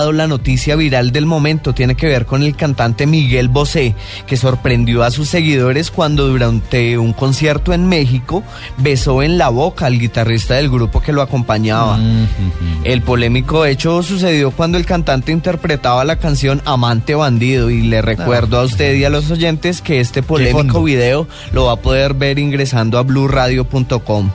La noticia viral del momento tiene que ver con el cantante Miguel Bosé, que sorprendió a sus seguidores cuando durante un concierto en México besó en la boca al guitarrista del grupo que lo acompañaba. Mm-hmm. El polémico hecho sucedió cuando el cantante interpretaba la canción Amante Bandido y le recuerdo ah. a usted y a los oyentes que este polémico video lo va a poder ver ingresando a blurradio.com.